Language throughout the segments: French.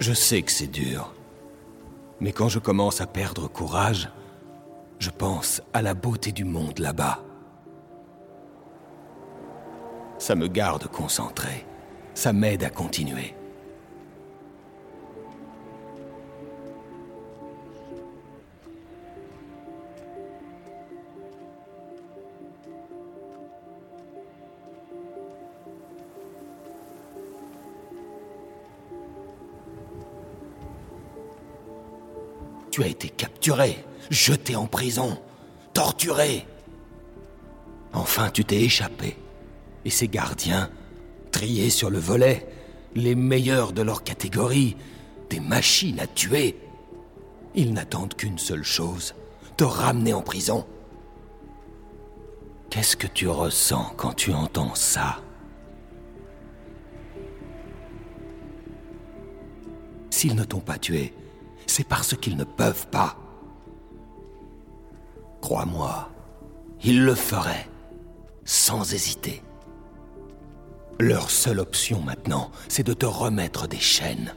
Je sais que c'est dur. Mais quand je commence à perdre courage, je pense à la beauté du monde là-bas. Ça me garde concentré. Ça m'aide à continuer. Tu as été capturé, jeté en prison, torturé. Enfin, tu t'es échappé. Et ces gardiens, triés sur le volet, les meilleurs de leur catégorie, des machines à tuer, ils n'attendent qu'une seule chose, te ramener en prison. Qu'est-ce que tu ressens quand tu entends ça? S'ils ne t'ont pas tué, c'est parce qu'ils ne peuvent pas. Crois-moi, ils le feraient, sans hésiter. Leur seule option maintenant, c'est de te remettre des chaînes.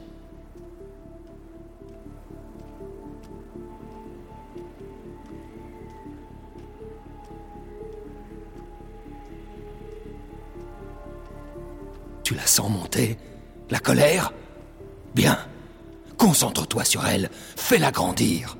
Tu la sens monter La colère? Bien. Concentre-toi sur elle. Fais-la grandir.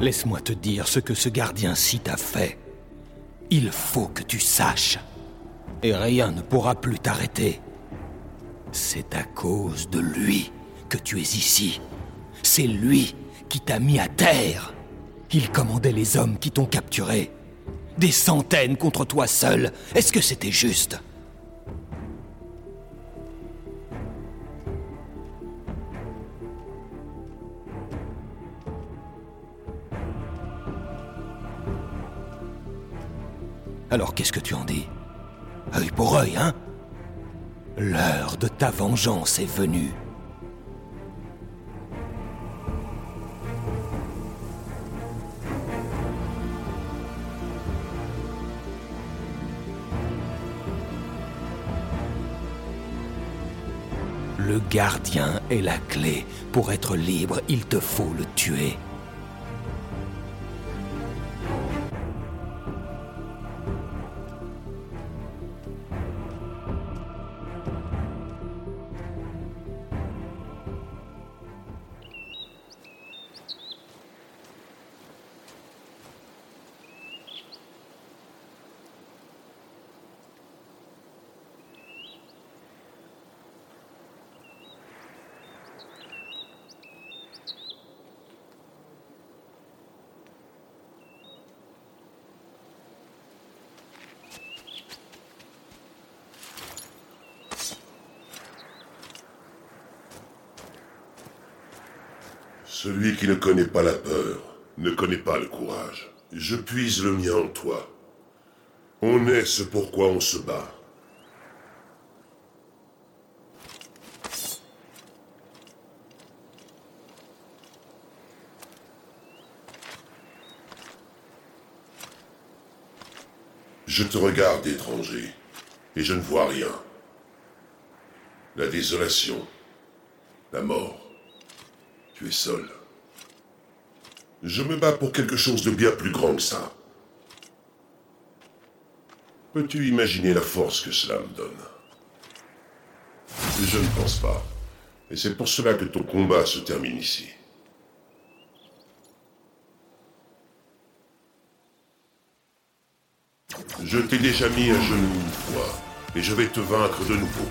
Laisse-moi te dire ce que ce gardien-ci t'a fait. Il faut que tu saches. Et rien ne pourra plus t'arrêter. C'est à cause de lui que tu es ici. C'est lui qui t'a mis à terre. Il commandait les hommes qui t'ont capturé. Des centaines contre toi seul. Est-ce que c'était juste? Alors qu'est-ce que tu en dis? Œil pour œil, hein? L'heure de ta vengeance est venue. Le gardien est la clé. Pour être libre, il te faut le tuer. Celui qui ne connaît pas la peur ne connaît pas le courage. Je puise le mien en toi. On est ce pourquoi on se bat. Je te regarde, étranger, et je ne vois rien. La désolation, la mort. Tu es seul. Je me bats pour quelque chose de bien plus grand que ça. Peux-tu imaginer la force que cela me donne? Je ne pense pas. Et c'est pour cela que ton combat se termine ici. Je t'ai déjà mis à genoux une fois, et je vais te vaincre de nouveau.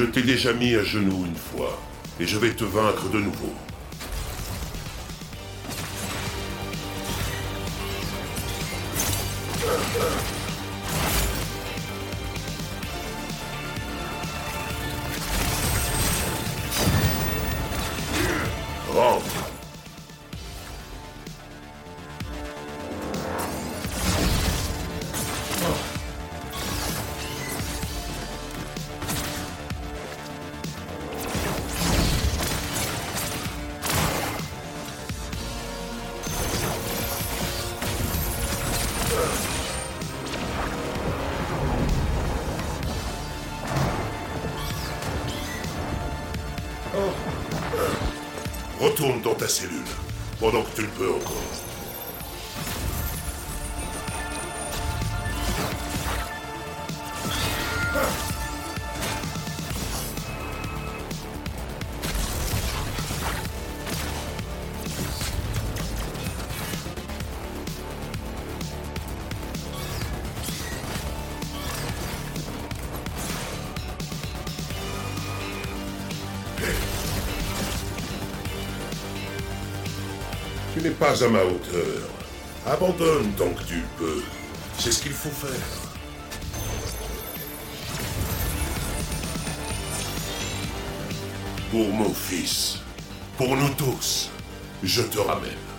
Je t'ai déjà mis à genoux une fois, et je vais te vaincre de nouveau. Retourne dans ta cellule, pendant que tu le peux encore. Tu n'es pas à ma hauteur. Abandonne tant que tu peux. C'est ce qu'il faut faire. Pour mon fils, pour nous tous, je te ramène.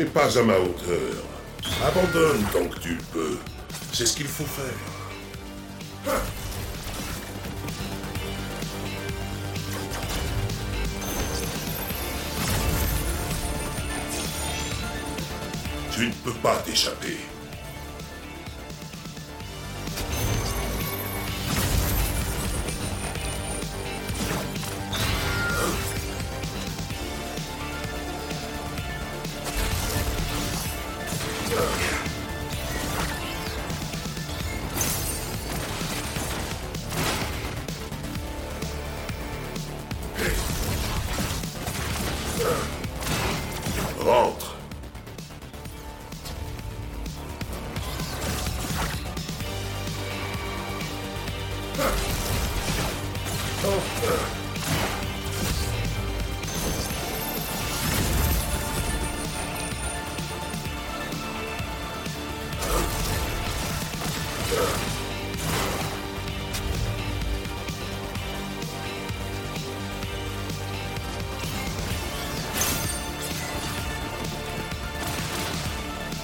Tu n'es pas à ma hauteur. Abandonne tant que tu le peux. C'est ce qu'il faut faire. Tu ne peux pas t'échapper.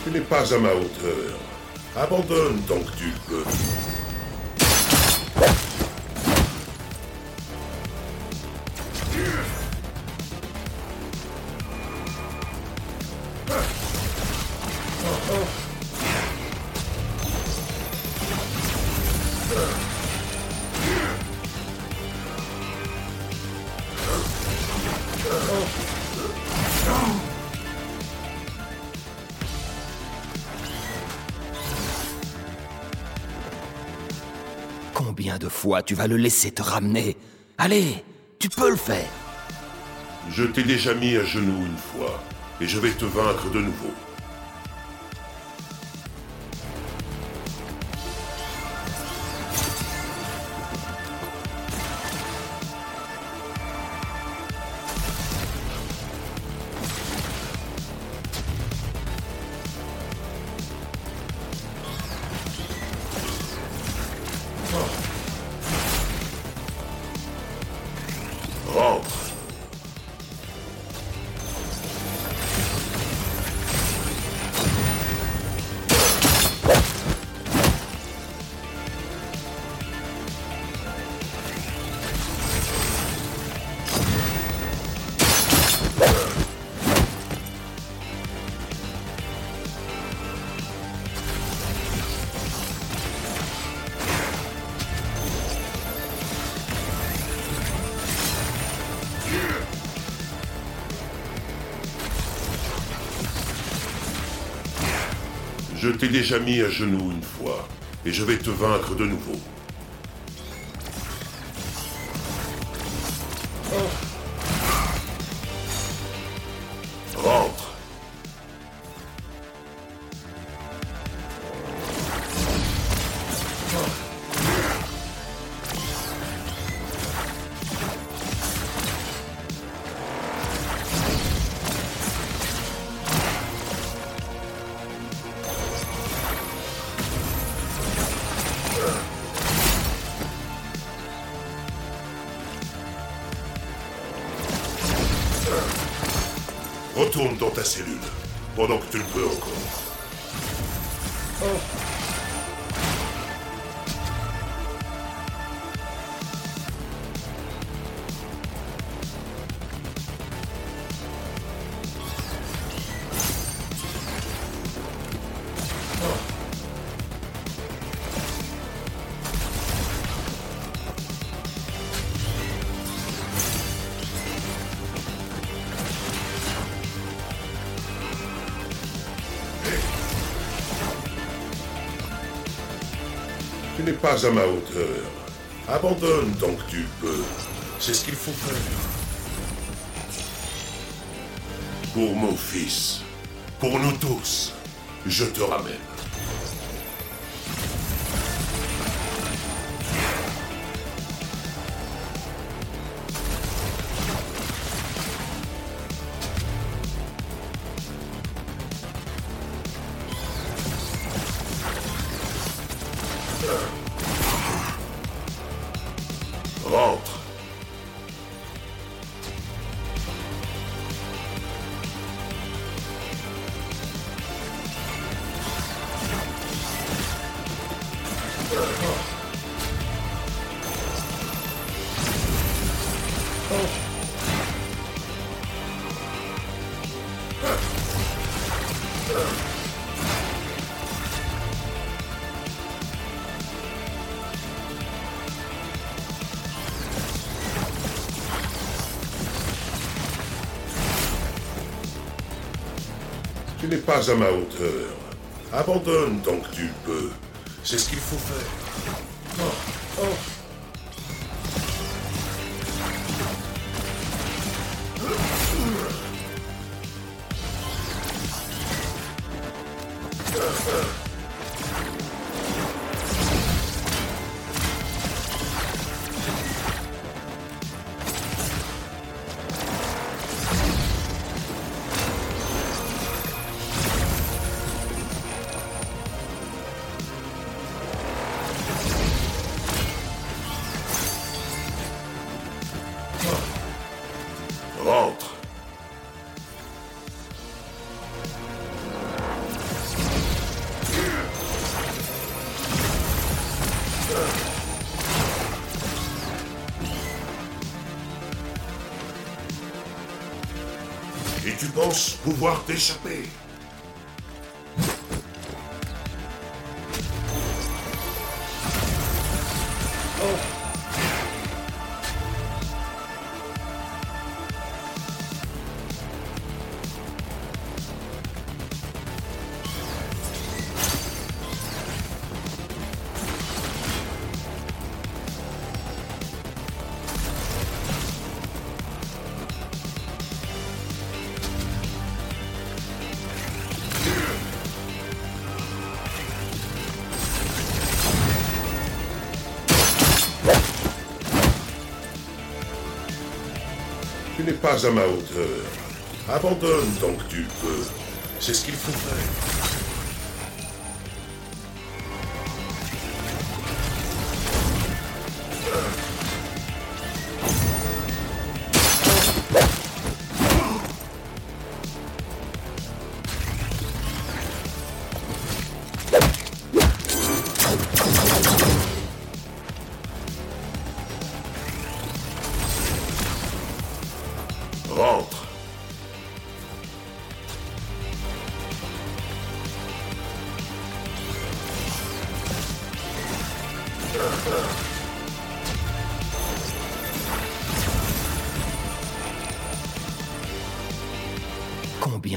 Tu n'es pas à ma hauteur. Abandonne tant que tu peux. Tu vas le laisser te ramener Allez, tu peux le faire. Je t'ai déjà mis à genoux une fois, et je vais te vaincre de nouveau. Je t'ai déjà mis à genoux une fois, et je vais te vaincre de nouveau. Pas à ma hauteur. Abandonne tant que tu peux. C'est ce qu'il faut faire. Pour mon fils, pour nous tous, je te ramène. Sir. Tu n'es pas à ma hauteur. Abandonne tant que tu peux. C'est ce qu'il faut faire. Rentre. Penses pouvoir t'échapper pas à ma hauteur. Abandonne tant que tu peux. C'est ce qu'il faut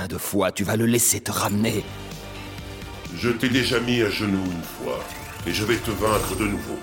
de fois tu vas le laisser te ramener Je t'ai déjà mis à genoux une fois, et je vais te vaincre de nouveau.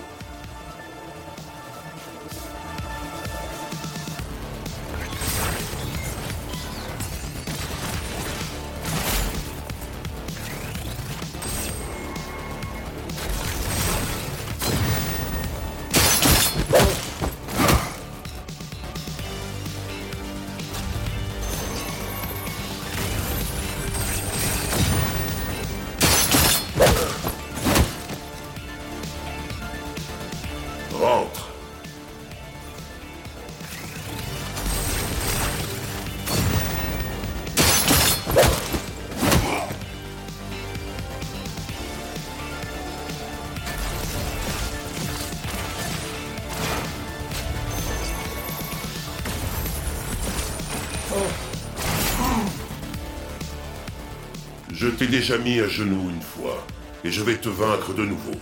Je t'ai déjà mis à genoux une fois, et je vais te vaincre de nouveau.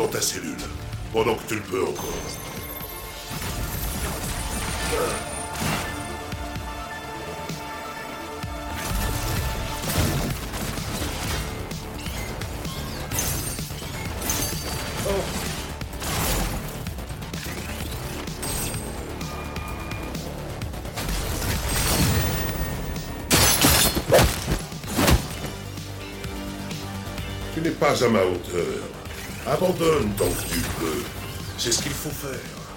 Dans ta cellule, pendant que tu le peux encore. Tu n'es pas à ma hauteur. Abandonne tant que tu peux. C'est ce qu'il faut faire.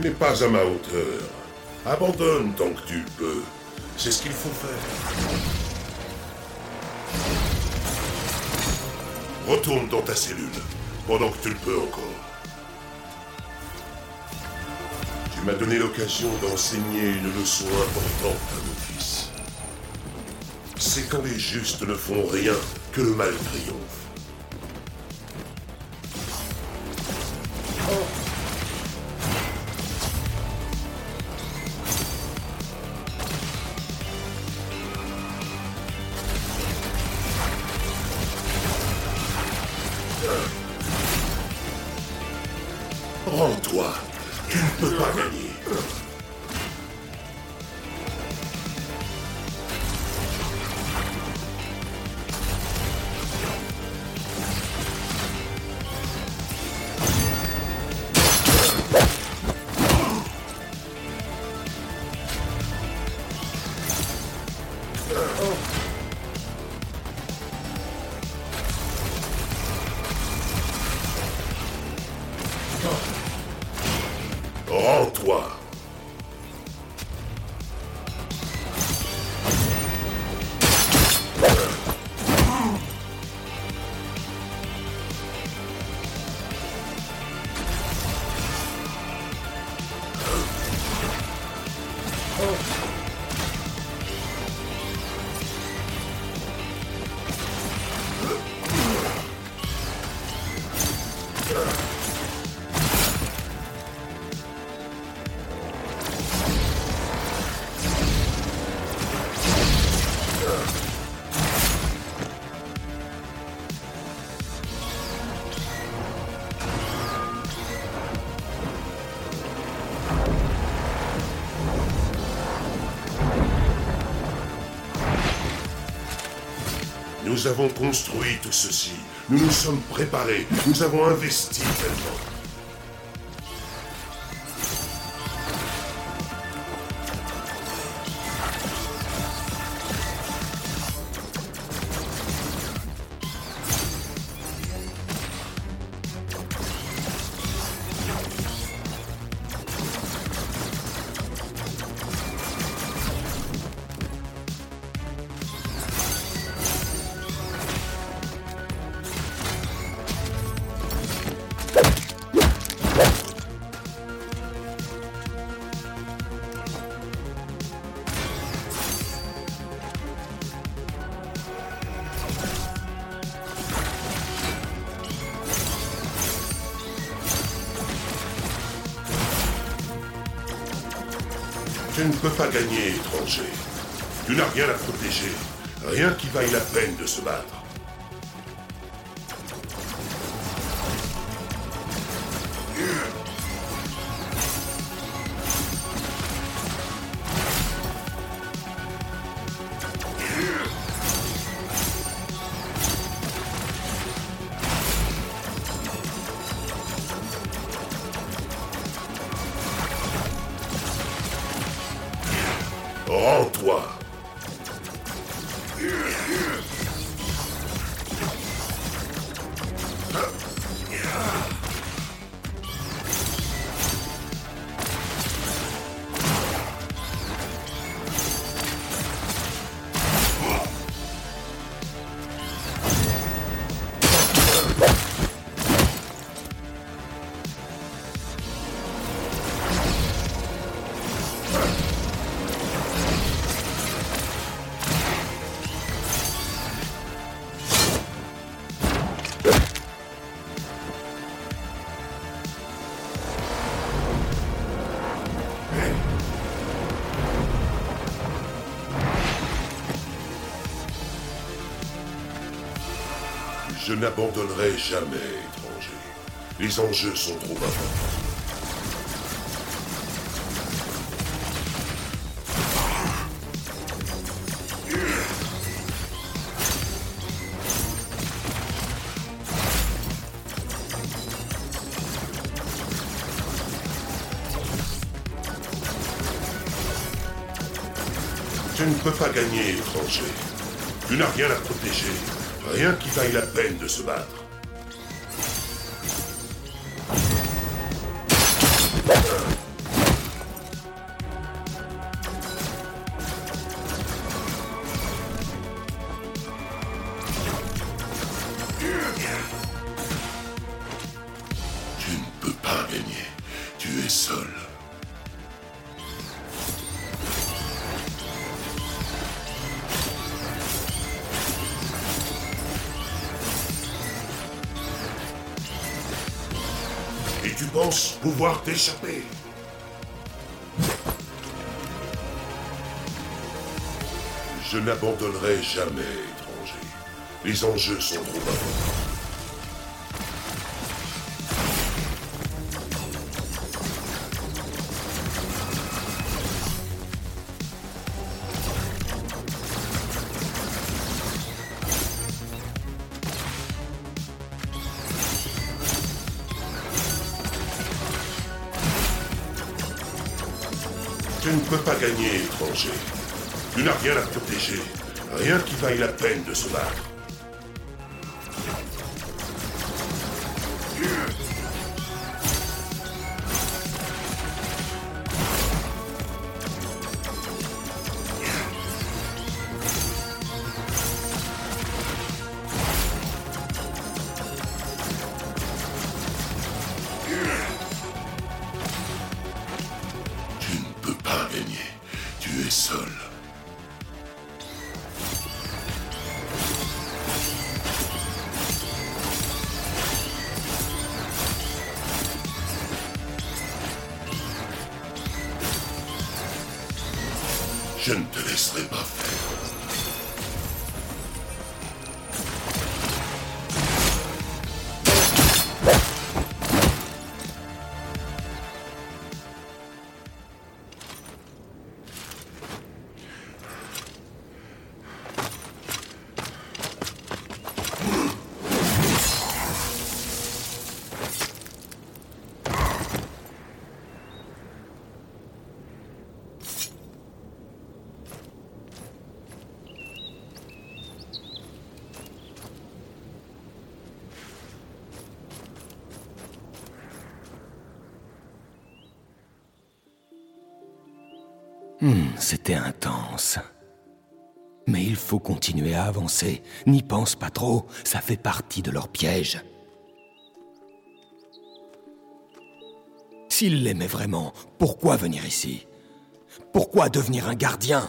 Tu n'es pas à ma hauteur. Abandonne tant que tu peux. C'est ce qu'il faut faire. Retourne dans ta cellule, pendant que tu le peux encore. Tu m'as donné l'occasion d'enseigner une leçon importante à mon fils. C'est quand les justes ne font rien que le mal triomphe. Nous avons construit tout ceci. Nous nous sommes préparés. Nous avons investi tellement. Peux pas gagner, étranger. Tu n'as rien à protéger. Rien qui vaille la peine de se battre. Rends-toi. N'abandonnerai jamais, étranger. Les enjeux sont trop importants. Tu ne peux pas gagner, étranger. Tu n'as rien à protéger. Rien qui vaille la peine de se battre. Tu penses pouvoir t'échapper Je n'abandonnerai jamais, étranger. Les enjeux sont trop importants. Gagner, étranger. Tu n'as rien à protéger. Rien qui vaille la peine de se battre. Hmm, C'était intense. Mais il faut continuer à avancer. N'y pense pas trop, ça fait partie de leur piège. S'il l'aimait vraiment, pourquoi venir ici? Pourquoi devenir un gardien?